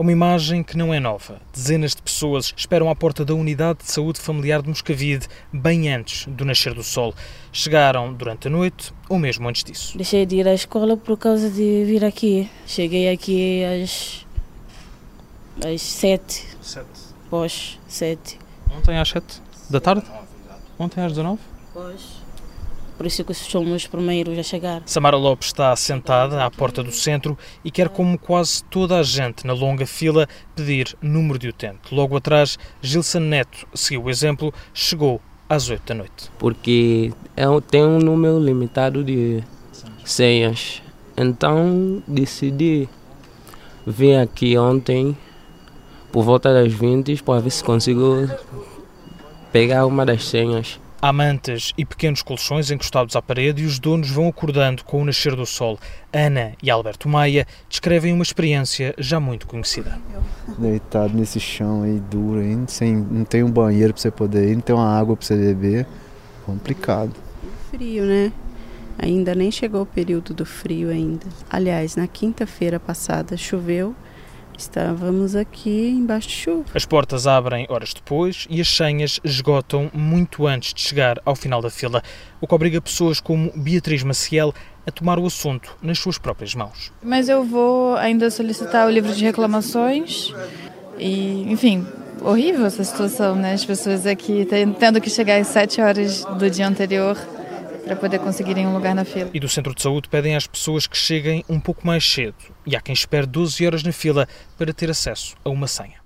É uma imagem que não é nova. Dezenas de pessoas esperam à porta da Unidade de Saúde Familiar de Moscavide bem antes do nascer do sol. Chegaram durante a noite ou mesmo antes disso. Deixei de ir à escola por causa de vir aqui. Cheguei aqui às, às sete, Sete. pós sete. Ontem às sete da tarde? Ontem às 19? Pós. Por isso que somos os primeiros a chegar. Samara Lopes está sentada à porta do centro e quer, como quase toda a gente na longa fila, pedir número de utente. Logo atrás, Gilson Neto seguiu o exemplo, chegou às 8 da noite. porque eu tenho um número limitado de senhas. Então decidi vir aqui ontem por volta das 20 para ver se consigo pegar uma das senhas. Há mantas e pequenos colchões encostados à parede e os donos vão acordando com o nascer do sol. Ana e Alberto Maia descrevem uma experiência já muito conhecida. deitado nesse chão aí duro aí, sem, não tem um banheiro pra você poder ir, não tem uma água pra você beber. Complicado. Frio, né? Ainda nem chegou o período do frio ainda. Aliás, na quinta-feira passada choveu. Estávamos aqui embaixo de chuva. As portas abrem horas depois e as senhas esgotam muito antes de chegar ao final da fila, o que obriga pessoas como Beatriz Maciel a tomar o assunto nas suas próprias mãos. Mas eu vou ainda solicitar o livro de reclamações e, enfim, horrível essa situação, né? As pessoas aqui ten- tendo que chegar às sete horas do dia anterior para poder conseguirem um lugar na fila. E do centro de saúde pedem às pessoas que cheguem um pouco mais cedo e há quem espere 12 horas na fila para ter acesso a uma senha.